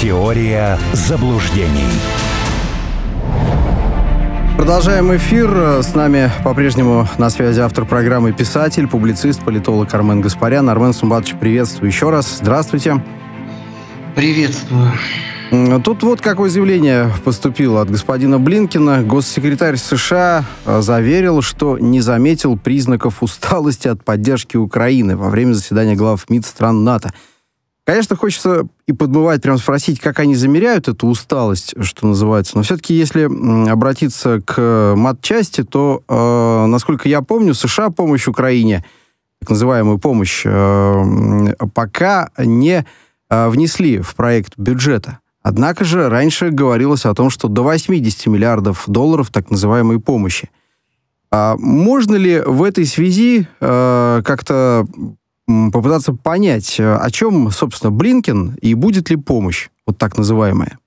Теория заблуждений. Продолжаем эфир. С нами по-прежнему на связи автор программы, писатель, публицист, политолог Армен Гаспарян. Армен Сумбатович, приветствую еще раз. Здравствуйте. Приветствую. Тут вот какое заявление поступило от господина Блинкина. Госсекретарь США э, заверил, что не заметил признаков усталости от поддержки Украины во время заседания глав МИД стран НАТО. Конечно, хочется и подбывать, прям спросить, как они замеряют эту усталость, что называется. Но все-таки, если обратиться к матчасти, то, э, насколько я помню, США помощь Украине, так называемую помощь, э, пока не э, внесли в проект бюджета. Однако же раньше говорилось о том, что до 80 миллиардов долларов так называемой помощи. А можно ли в этой связи э, как-то попытаться понять, э, о чем, собственно, Блинкен и будет ли помощь, вот так называемая?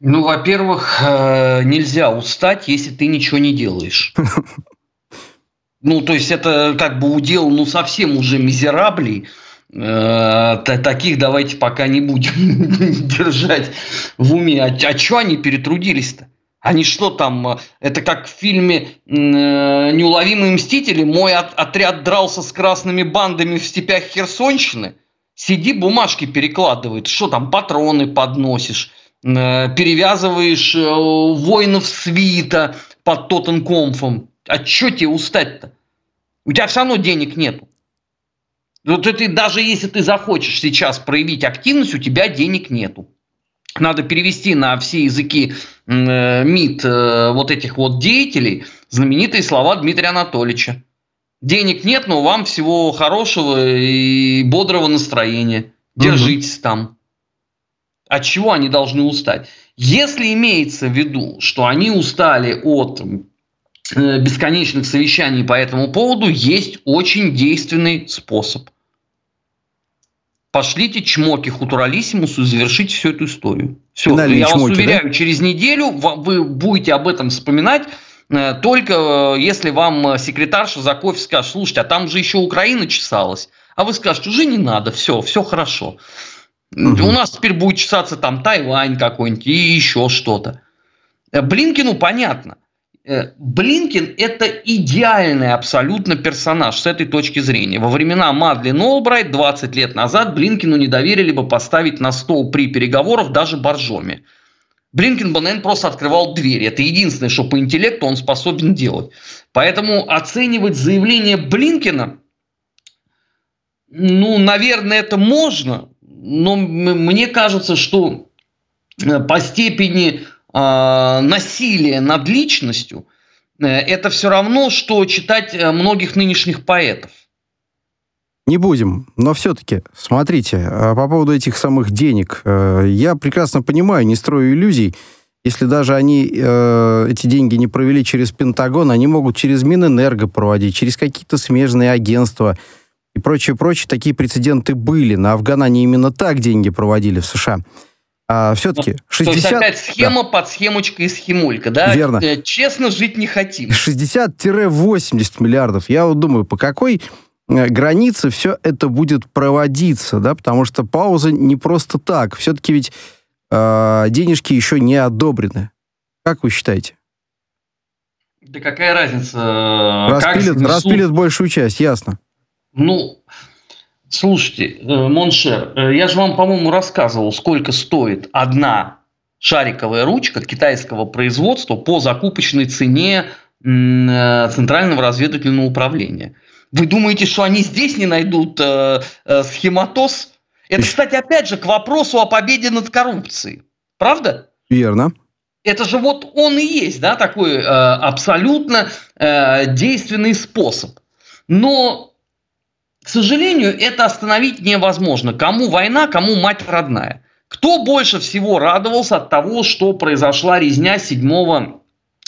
Ну, во-первых, э, нельзя устать, если ты ничего не делаешь. Ну, то есть это как бы удел, ну, совсем уже мизераблей, Э, таких давайте пока не будем держать в уме. А, а что они перетрудились-то? Они что там, э, это как в фильме э, «Неуловимые мстители», мой отряд дрался с красными бандами в степях Херсонщины, сиди бумажки перекладывает, что там, патроны подносишь, перевязываешь воинов свита под Тоттенкомфом. А что тебе устать-то? У тебя все равно денег нету. Вот ты, даже если ты захочешь сейчас проявить активность, у тебя денег нету. Надо перевести на все языки э, МИД э, вот этих вот деятелей знаменитые слова Дмитрия Анатольевича. Денег нет, но вам всего хорошего и бодрого настроения. Держитесь угу. там. От чего они должны устать? Если имеется в виду, что они устали от Э, бесконечных совещаний по этому поводу есть очень действенный способ. Пошлите чмоки Хутуралисимусу и завершите всю эту историю. Все, Финальные я чмоки, вас уверяю, да? через неделю вы будете об этом вспоминать, э, только э, если вам секретарша за кофе скажет, слушайте, а там же еще Украина чесалась. А вы скажете, уже не надо, все, все хорошо. Угу. У нас теперь будет чесаться там Тайвань какой-нибудь и еще что-то. Блинкину понятно – Э, Блинкин – это идеальный абсолютно персонаж с этой точки зрения. Во времена Мадлен Олбрайт 20 лет назад Блинкину не доверили бы поставить на стол при переговорах даже боржоми. Блинкин бы, наверное, просто открывал двери. Это единственное, что по интеллекту он способен делать. Поэтому оценивать заявление Блинкина, ну, наверное, это можно, но мне кажется, что э, по степени э, насилие над личностью, э, это все равно, что читать э, многих нынешних поэтов. Не будем, но все-таки, смотрите, э, по поводу этих самых денег, э, я прекрасно понимаю, не строю иллюзий, если даже они эти деньги не провели через Пентагон, они могут через Минэнерго проводить, через какие-то смежные агентства и прочее, прочее. Такие прецеденты были. На Афган они именно так деньги проводили в США. А все-таки 60... То есть опять схема да. под схемочкой и схемулька, да? Верно. Э, честно жить не хотим. 60-80 миллиардов. Я вот думаю, по какой э, границе все это будет проводиться, да? Потому что пауза не просто так. Все-таки ведь э, денежки еще не одобрены. Как вы считаете? Да какая разница? Распилят, как распилят большую часть, ясно. Ну, Слушайте, э, mon cher, э, я же вам, по-моему, рассказывал, сколько стоит одна шариковая ручка китайского производства по закупочной цене э, Центрального разведывательного управления. Вы думаете, что они здесь не найдут э, э, схематоз? Это, кстати, опять же, к вопросу о победе над коррупцией. Правда? Верно. Это же вот он и есть, да, такой э, абсолютно э, действенный способ. Но к сожалению, это остановить невозможно. Кому война, кому мать родная. Кто больше всего радовался от того, что произошла резня 7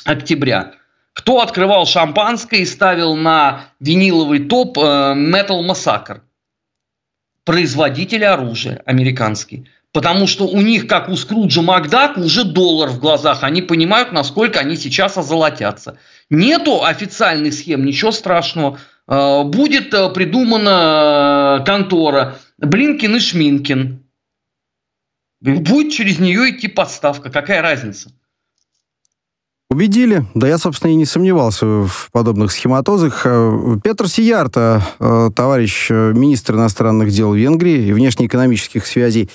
октября? Кто открывал шампанское и ставил на виниловый топ э, Metal Massacre? Производители оружия американский. Потому что у них, как у Скруджа Макдака, уже доллар в глазах. Они понимают, насколько они сейчас озолотятся. Нету официальных схем, ничего страшного. Э, будет э, придумана э, контора Блинкин и Шминкин. Будет через нее идти подставка. Какая разница? Убедили. Да я, собственно, и не сомневался в подобных схематозах. Э, Петр Сиярта, товарищ министр иностранных дел Венгрии и внешнеэкономических связей,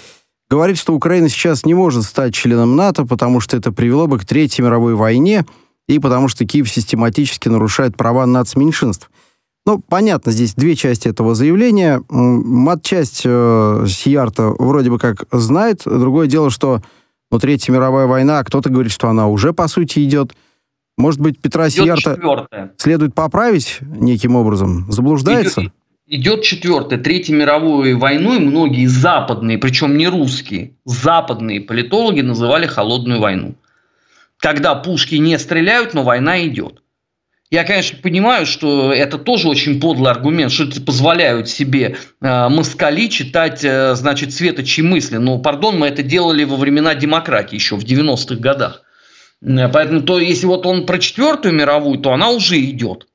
говорит, что Украина сейчас не может стать членом НАТО, потому что это привело бы к Третьей мировой войне и потому что Киев систематически нарушает права нацменьшинств. Ну, понятно, здесь две части этого заявления. Мат-часть э, Сиярта вроде бы как знает. Другое дело, что ну, Третья мировая война, кто-то говорит, что она уже, по сути, идет. Может быть, Петра идет Сиярта четвертая. следует поправить неким образом? Заблуждается? Идет, идет четвертая. Третью мировую войну и многие западные, причем не русские, западные политологи называли холодную войну. Когда пушки не стреляют, но война идет. Я, конечно, понимаю, что это тоже очень подлый аргумент, что это позволяют себе э, москали читать, э, значит, светочи мысли. Но, пардон, мы это делали во времена демократии еще в 90-х годах. Э, поэтому, то, если вот он про Четвертую мировую, то она уже идет.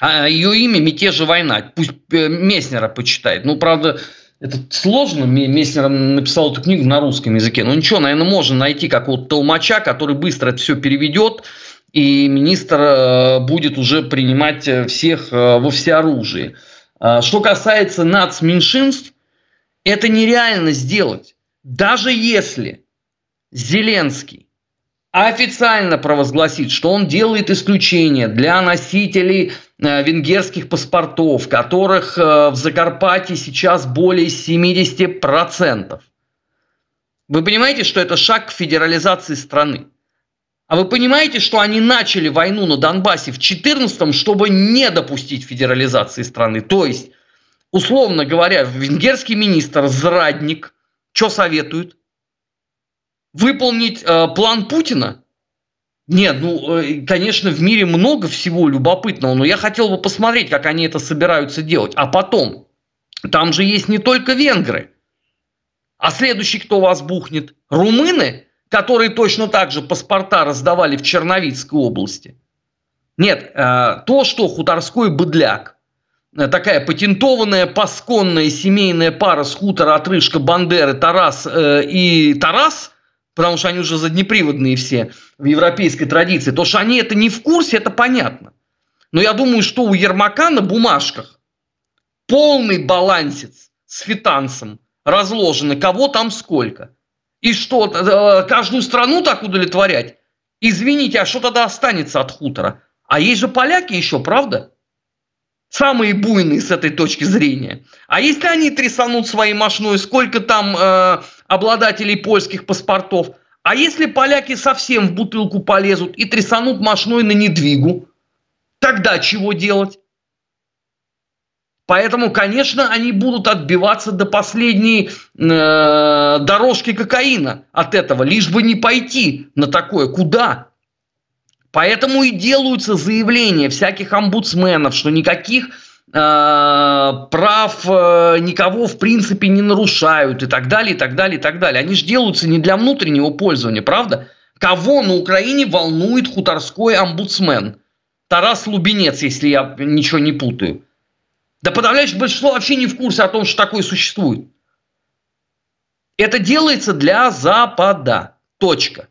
А ее имя «Мятежа война». Пусть э, Месснера почитает. Ну, правда, это сложно. Месснер написал эту книгу на русском языке. Ну, ничего, наверное, можно найти какого-то толмача, который быстро это все переведет и министр э, будет уже принимать э, всех э, во всеоружии. А, что касается нацменьшинств, это нереально сделать. Даже если Зеленский официально провозгласит, что он делает исключение для носителей венгерских паспортов, которых в Закарпатье сейчас более 70%. Вы понимаете, что это шаг к федерализации страны? А вы понимаете, что они начали войну на Донбассе в 2014 чтобы не допустить федерализации страны? То есть, условно говоря, венгерский министр Зрадник что советует? Выполнить э, план Путина? Нет, ну, э, конечно, в мире много всего любопытного, но я хотел бы посмотреть, как они это собираются делать. А потом, там же есть не только венгры. А следующий, кто вас бухнет? Румыны? Которые точно так же паспорта раздавали в Черновицкой области. Нет, э, то, что хуторской быдляк, э, такая патентованная, пасконная семейная пара с хутора отрыжка Бандеры, Тарас э, и Тарас, потому что они уже заднеприводные все в европейской традиции, то, что они это не в курсе, это понятно. Но я думаю, что у Ермака на бумажках полный балансец с фитансом разложено, кого там сколько – и что, э, каждую страну так удовлетворять? Извините, а что тогда останется от хутора? А есть же поляки еще, правда? Самые буйные с этой точки зрения. А если они трясанут своей мошной, сколько там э, обладателей польских паспортов? А если поляки совсем в бутылку полезут и трясанут мошной на недвигу? Тогда чего делать? Поэтому, конечно, они будут отбиваться до последней э, дорожки кокаина от этого, лишь бы не пойти на такое. Куда? Поэтому и делаются заявления всяких омбудсменов, что никаких э, прав э, никого в принципе не нарушают и так далее, и так далее, и так далее. Они же делаются не для внутреннего пользования, правда? Кого на Украине волнует хуторской омбудсмен? Тарас Лубенец, если я ничего не путаю. Да подавляющее большинство вообще не в курсе о том, что такое существует. Это делается для Запада. Точка.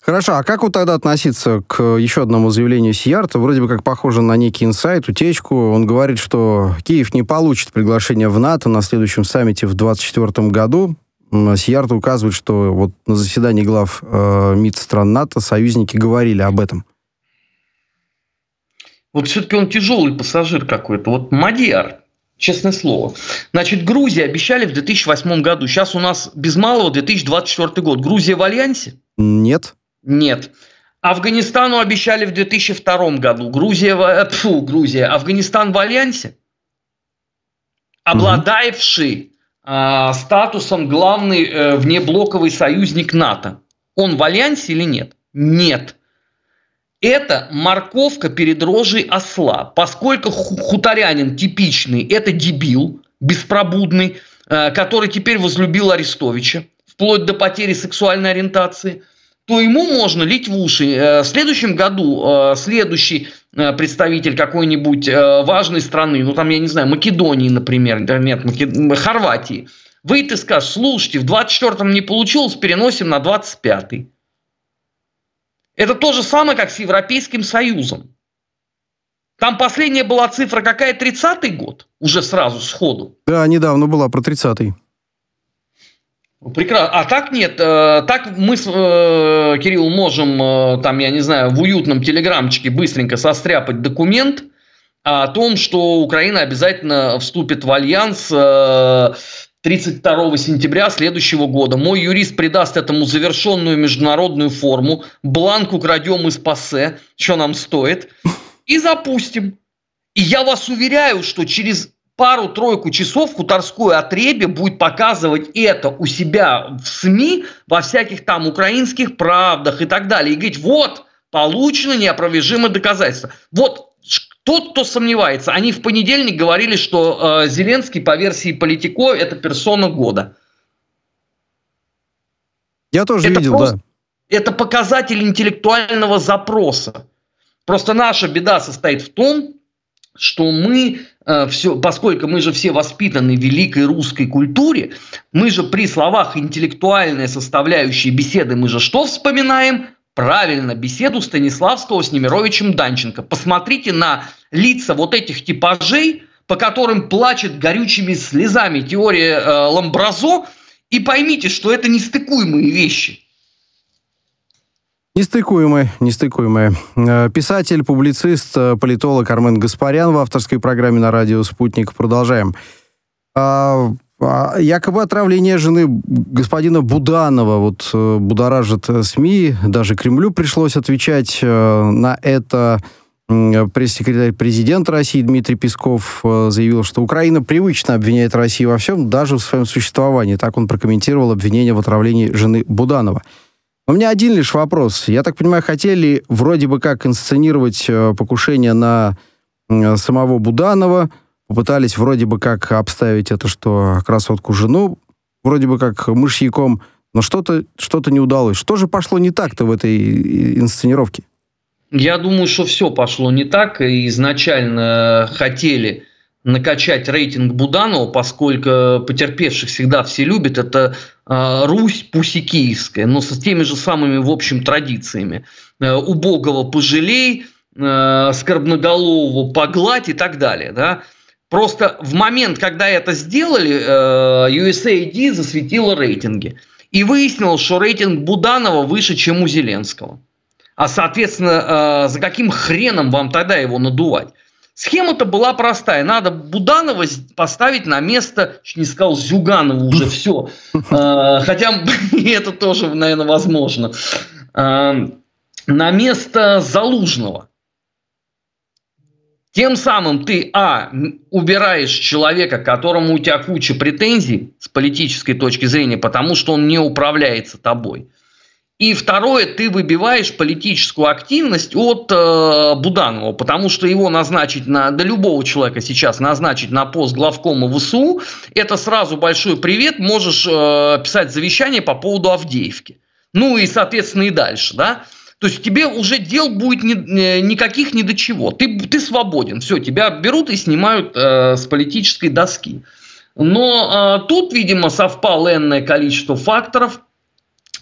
Хорошо, а как вот тогда относиться к еще одному заявлению Сиярта? Вроде бы как похоже на некий инсайт, утечку. Он говорит, что Киев не получит приглашение в НАТО на следующем саммите в 2024 году. Сиярта указывает, что вот на заседании глав э, МИД стран НАТО союзники говорили об этом. Вот все-таки он тяжелый пассажир какой-то. Вот Мадьяр, честное слово. Значит, Грузия обещали в 2008 году. Сейчас у нас без малого 2024 год. Грузия в альянсе? Нет. Нет. Афганистану обещали в 2002 году. Грузия, в... Фу, Грузия. Афганистан в альянсе? Обладаевший э, статусом главный э, внеблоковый союзник НАТО. Он в альянсе или нет? Нет. Это морковка перед рожей осла, поскольку хуторянин типичный – это дебил, беспробудный, э, который теперь возлюбил Арестовича, вплоть до потери сексуальной ориентации, то ему можно лить в уши. Э, в следующем году э, следующий представитель какой-нибудь важной страны, ну там, я не знаю, Македонии, например, нет, Макед... Хорватии, Выйдет и скажет, слушайте, в 24-м не получилось, переносим на 25-й. Это то же самое, как с Европейским Союзом. Там последняя была цифра какая? 30-й год? Уже сразу, сходу. Да, недавно была про 30-й. Прекрасно. А так нет. Э, так мы с э, Кирилл можем, э, там, я не знаю, в уютном телеграмчике быстренько состряпать документ о том, что Украина обязательно вступит в альянс 32 сентября следующего года. Мой юрист придаст этому завершенную международную форму. Бланк украдем из пассе, что нам стоит и запустим. И я вас уверяю, что через пару-тройку часов Хуторской отребе будет показывать это у себя в СМИ, во всяких там украинских правдах и так далее. И говорить, вот, получено неопровержимое доказательство. Вот тот, кто сомневается, они в понедельник говорили, что э, Зеленский по версии Политико это персона года. Я тоже это видел, просто, да. Это показатель интеллектуального запроса. Просто наша беда состоит в том, что мы э, все, поскольку мы же все воспитаны в великой русской культуре, мы же при словах интеллектуальная составляющая беседы, мы же что вспоминаем? Правильно, беседу Станиславского с Немировичем Данченко. Посмотрите на лица вот этих типажей, по которым плачет горючими слезами теория э, Ламбразо, и поймите, что это нестыкуемые вещи. Нестыкуемые, нестыкуемые. Э, писатель, публицист, э, политолог Армен Гаспарян в авторской программе на радио «Спутник». Продолжаем. А, якобы отравление жены господина Буданова вот э, будоражит СМИ, даже Кремлю пришлось отвечать на это. Пресс-секретарь президента России Дмитрий Песков заявил, что Украина привычно обвиняет Россию во всем, даже в своем существовании. Так он прокомментировал обвинение в отравлении жены Буданова. У меня один лишь вопрос. Я так понимаю, хотели вроде бы как инсценировать э, покушение на э, самого Буданова, попытались вроде бы как обставить это, что красотку жену вроде бы как мышьяком, но что-то что не удалось. Что же пошло не так-то в этой инсценировке? Я думаю, что все пошло не так. Изначально хотели накачать рейтинг Буданова, поскольку потерпевших всегда все любят, это э, Русь пусикийская, но с теми же самыми, в общем, традициями. Э, убогого пожалей, э, скорбноголового погладь и так далее. Да? Просто в момент, когда это сделали, э, USAID засветила рейтинги. И выяснилось, что рейтинг Буданова выше, чем у Зеленского. А, соответственно, э, за каким хреном вам тогда его надувать? Схема-то была простая. Надо Буданова поставить на место, чуть не сказал, Зюганова уже все. А, хотя это тоже, наверное, возможно. На место Залужного. Тем самым ты, а, убираешь человека, которому у тебя куча претензий с политической точки зрения, потому что он не управляется тобой. И второе, ты выбиваешь политическую активность от э, Буданова, потому что его назначить на, да любого человека сейчас назначить на пост главкома ВСУ, это сразу большой привет, можешь э, писать завещание по поводу Авдеевки. Ну и, соответственно, и дальше, да. То есть тебе уже дел будет ни, никаких ни до чего. Ты, ты свободен. Все, тебя берут и снимают э, с политической доски. Но э, тут, видимо, совпало энное количество факторов –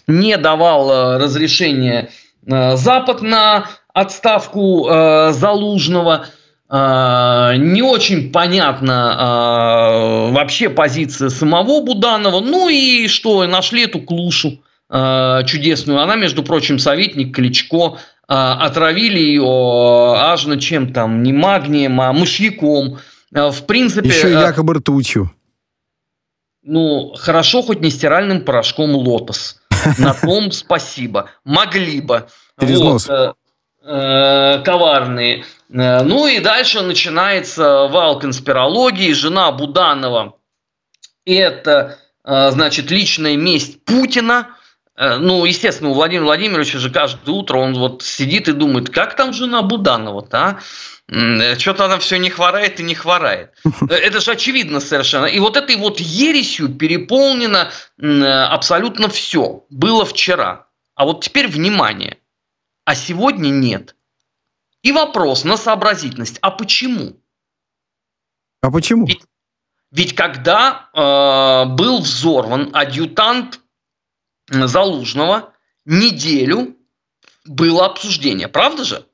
не давал э, разрешения э, Запад на отставку э, Залужного. Не очень понятна вообще позиция самого Буданова. Ну и что, нашли эту клушу чудесную. Она, между прочим, советник Кличко. Отравили ее аж на чем там, не магнием, а мышьяком. В принципе... Еще якобы ртутью. Ну, хорошо хоть не стиральным порошком «Лотос». На том спасибо. Могли бы. Вот, э, э, коварные. Э, ну и дальше начинается вал конспирологии. Жена Буданова – это, э, значит, личная месть Путина. Э, ну, естественно, у Владимира Владимировича же каждое утро он вот сидит и думает, как там жена Буданова-то, а? Что-то она все не хворает и не хворает. Это же очевидно совершенно. И вот этой вот ересью переполнено абсолютно все. Было вчера. А вот теперь внимание. А сегодня нет. И вопрос на сообразительность. А почему? А почему? Ведь, Ведь когда э, был взорван адъютант Залужного, неделю было обсуждение, правда же?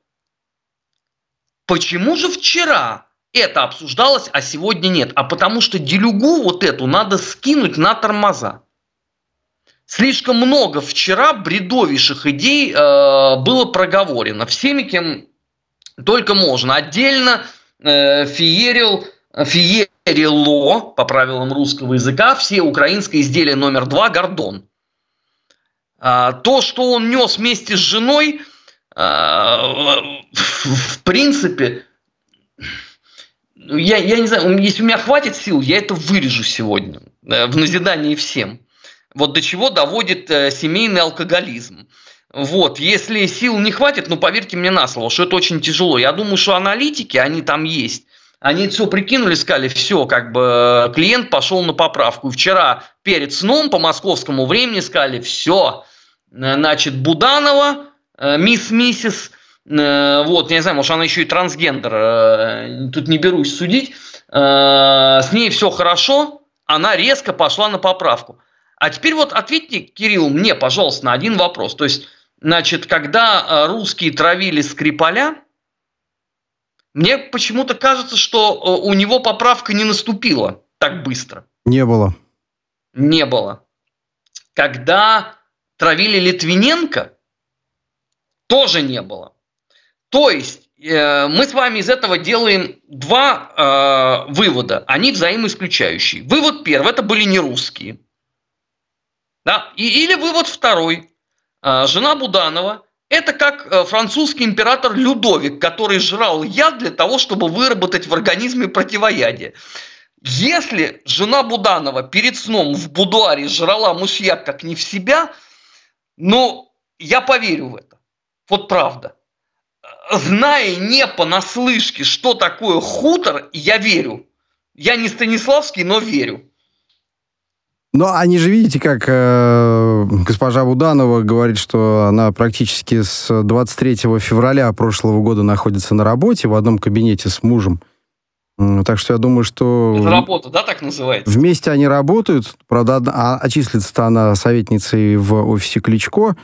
Почему же вчера это обсуждалось, а сегодня нет? А потому что делюгу вот эту надо скинуть на тормоза. Слишком много вчера бредовейших идей э, было проговорено всеми, кем только можно. Отдельно э, феерил, феерило, по правилам русского языка, все украинское изделие номер два «Гордон». А, то, что он нес вместе с женой, а, в принципе, я, я не знаю, если у меня хватит сил, я это вырежу сегодня э, в назидании всем. Вот до чего доводит э, семейный алкоголизм. Вот, если сил не хватит, ну поверьте мне на слово, что это очень тяжело. Я думаю, что аналитики, они там есть. Они все прикинули, сказали, все, как бы клиент пошел на поправку. Вчера перед сном по московскому времени сказали, все, значит, Буданова, э, мисс Миссис, вот, я не знаю, может, она еще и трансгендер, тут не берусь судить, с ней все хорошо, она резко пошла на поправку. А теперь вот ответьте, Кирилл, мне, пожалуйста, на один вопрос. То есть, значит, когда э, русские травили Скрипаля, мне почему-то кажется, что э, у него поправка не наступила так быстро. Не было. Не было. Когда травили Литвиненко, тоже не было. То есть э, мы с вами из этого делаем два э, вывода. Они взаимоисключающие. Вывод первый – это были не русские. Да? И, или вывод второй. А, жена Буданова – это как э, французский император Людовик, который жрал яд для того, чтобы выработать в организме противоядие. Если жена Буданова перед сном в будуаре жрала мышьяк как не в себя, ну, я поверю в это. Вот правда. Зная не понаслышке, что такое хутор, я верю. Я не Станиславский, но верю. Но они же, видите, как э, госпожа Буданова говорит, что она практически с 23 февраля прошлого года находится на работе в одном кабинете с мужем. Так что я думаю, что... Это работа, да, так называется? Вместе они работают. Правда, а, числится она советницей в офисе Кличко.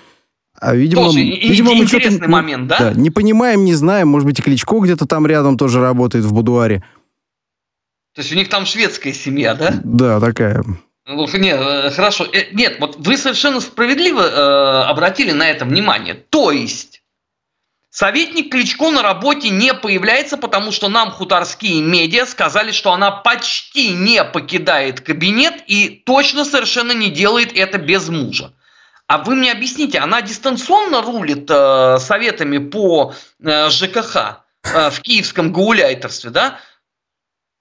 А, видимо, тоже видимо, мы интересный момент, да? да? Не понимаем, не знаем. Может быть, и Кличко где-то там рядом тоже работает в будуаре. То есть у них там шведская семья, да? Да, такая. Ну, нет, э, хорошо. Э, нет, вот вы совершенно справедливо э, обратили на это внимание. То есть, советник Кличко на работе не появляется, потому что нам хуторские медиа сказали, что она почти не покидает кабинет и точно совершенно не делает это без мужа. А вы мне объясните, она дистанционно рулит э, советами по э, ЖКХ э, в киевском гауляйтерстве, да?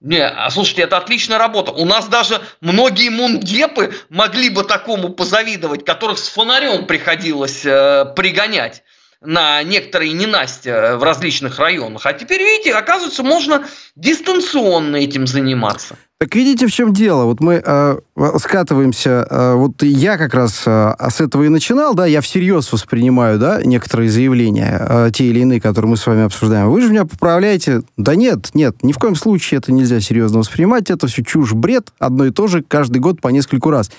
Не, а слушайте, это отличная работа. У нас даже многие мундепы могли бы такому позавидовать, которых с фонарем приходилось э, пригонять на некоторые ненастья в различных районах. А теперь, видите, оказывается, можно дистанционно этим заниматься. Так видите, в чем дело? Вот мы э, скатываемся, э, вот я как раз э, с этого и начинал, да, я всерьез воспринимаю, да, некоторые заявления, э, те или иные, которые мы с вами обсуждаем. Вы же меня поправляете. Да нет, нет, ни в коем случае это нельзя серьезно воспринимать, это все чушь, бред, одно и то же каждый год по нескольку раз.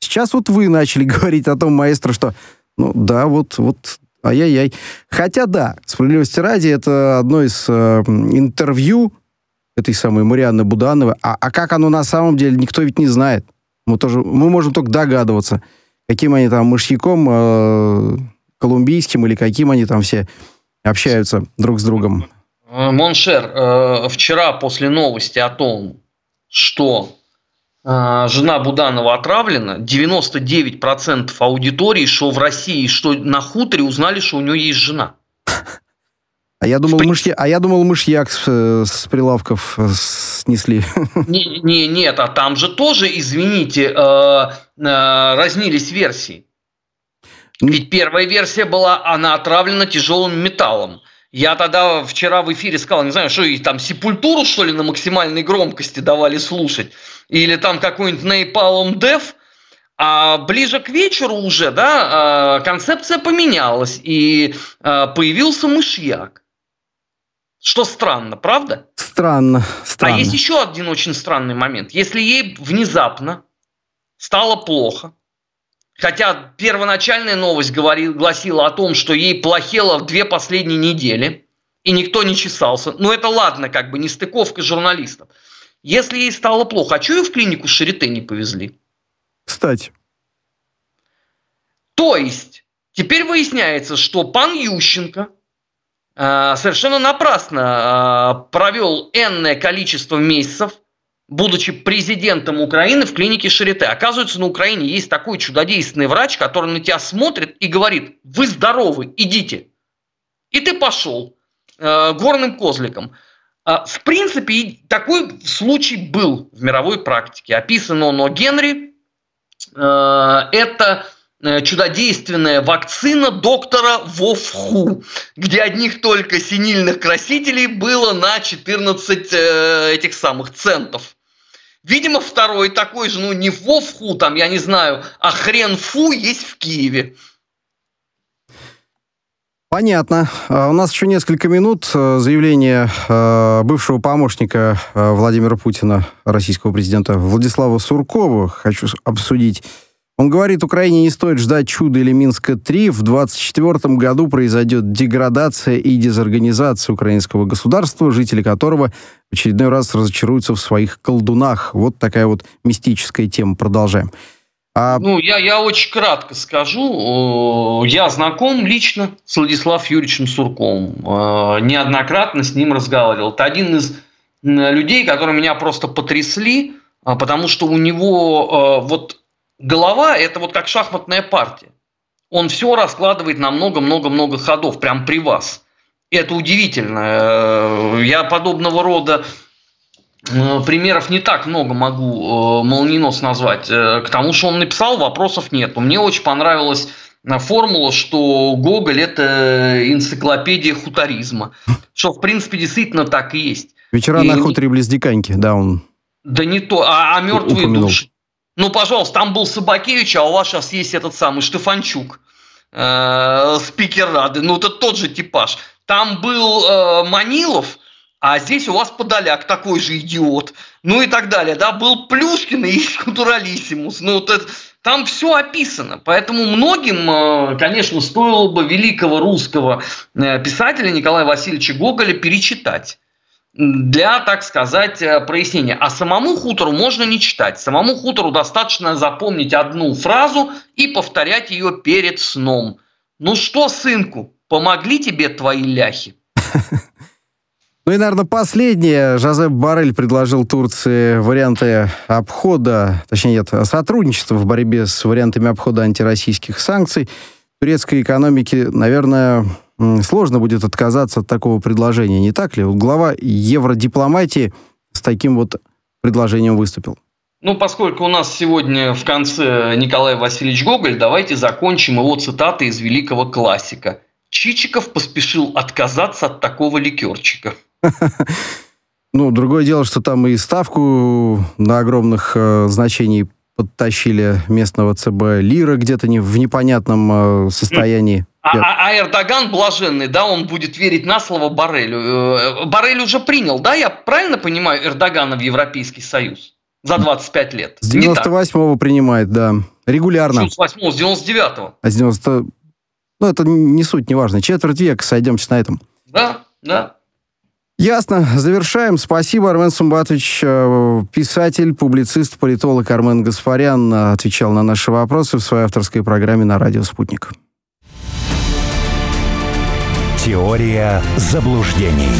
Сейчас вот вы начали говорить о том, маэстро, что, ну да, вот, вот Ай-яй-яй. Хотя да, справедливости ради, это одно из э, интервью этой самой Марианны Будановой. А, а как оно на самом деле, никто ведь не знает. Мы, тоже, мы можем только догадываться, каким они там мышьяком э, колумбийским или каким они там все общаются друг с другом. Э, mon cher, э, вчера после новости о том, что жена Буданова отравлена, 99% аудитории, что в России, что на хуторе, узнали, что у него есть жена. А я думал, мышья... а я думал мышьяк с, с прилавков э, снесли. Не, не, нет, а там же тоже, извините, э, э, разнились версии. Ведь первая версия была, она отравлена тяжелым металлом. Я тогда вчера в эфире сказал, не знаю, что и там сепультуру, что ли, на максимальной громкости давали слушать, или там какой-нибудь Napalm Death, а ближе к вечеру уже, да, а, концепция поменялась, и а, появился мышьяк. Что странно, правда? Странно, странно. А есть еще один очень странный момент. Если ей внезапно стало плохо, хотя первоначальная новость говорила, гласила о том, что ей плохело в две последние недели, и никто не чесался. Ну, это ладно, как бы, не стыковка журналистов. Если ей стало плохо, а что ее в клинику Шарите не повезли? Кстати. То есть, теперь выясняется, что пан Ющенко э, совершенно напрасно э, провел энное количество месяцев, будучи президентом Украины в клинике Шарите. Оказывается, на Украине есть такой чудодейственный врач, который на тебя смотрит и говорит, вы здоровы, идите. И ты пошел э, горным козликом. Э, в принципе, такой случай был в мировой практике. Описан он о Генри. Э, это э, чудодейственная вакцина доктора Вовху, где одних только синильных красителей было на 14 э, этих самых центов. Видимо, второй такой же, ну не Вовху, там, я не знаю, а хрен фу есть в Киеве. Понятно. А у нас еще несколько минут. Э, заявление э, бывшего помощника э, Владимира Путина, российского президента Владислава Суркова, хочу обсудить. Он говорит, Украине не стоит ждать чуда или Минска-3. В 2024 году произойдет деградация и дезорганизация украинского государства, жители которого в очередной раз разочаруются в своих колдунах. Вот такая вот мистическая тема. Продолжаем. А... Ну, я, я очень кратко скажу. Я знаком лично с Владиславом Юрьевичем Сурковым. Э, неоднократно с ним разговаривал. Это один из людей, которые меня просто потрясли, а, потому что у него э, вот голова – это вот как шахматная партия. Он все раскладывает на много-много-много ходов, прям при вас. Это удивительно. Э, я подобного рода примеров не так много могу э, молниеносно назвать. Э, к тому, что он написал, вопросов нет. Мне очень понравилась формула, что Гоголь – это энциклопедия хуторизма. Что, в принципе, действительно так и есть. Вечера и... на хуторе близ Диканьки, да, он Да не то, а, а мертвые упомянул. души. Ну, пожалуйста, там был Собакевич, а у вас сейчас есть этот самый Штефанчук, э, спикер Рады. Ну, это тот же типаж. Там был э, Манилов, а здесь у вас Подоляк такой же идиот, ну и так далее, да, был Плюшкин и Кутуралиссимус, ну вот это, там все описано, поэтому многим, э, конечно, стоило бы великого русского э, писателя Николая Васильевича Гоголя перечитать для, так сказать, э, прояснения. А самому хутору можно не читать. Самому хутору достаточно запомнить одну фразу и повторять ее перед сном. Ну что, сынку, помогли тебе твои ляхи? Ну и, наверное, последнее. Жозеп Барель предложил Турции варианты обхода, точнее, нет, сотрудничества в борьбе с вариантами обхода антироссийских санкций. Турецкой экономике, наверное, сложно будет отказаться от такого предложения, не так ли? Вот глава евродипломатии с таким вот предложением выступил. Ну, поскольку у нас сегодня в конце Николай Васильевич Гоголь, давайте закончим его цитаты из великого классика. Чичиков поспешил отказаться от такого ликерчика. Ну, другое дело, что там и ставку на огромных э, значений подтащили местного ЦБ Лира где-то не, в непонятном э, состоянии. А, а, а Эрдоган блаженный, да, он будет верить на слово Барелю. Э, Барель уже принял, да, я правильно понимаю, Эрдогана в Европейский Союз за 25 лет? С 98-го принимает, да, регулярно. С 98-го, с 99-го. А с 90 Ну, это не суть, не важно. Четверть века, сойдемся на этом. Да, да. Ясно. Завершаем. Спасибо, Армен Сумбатович, э, писатель, публицист, политолог Армен Гаспарян э, отвечал на наши вопросы в своей авторской программе на радио «Спутник». Теория заблуждений.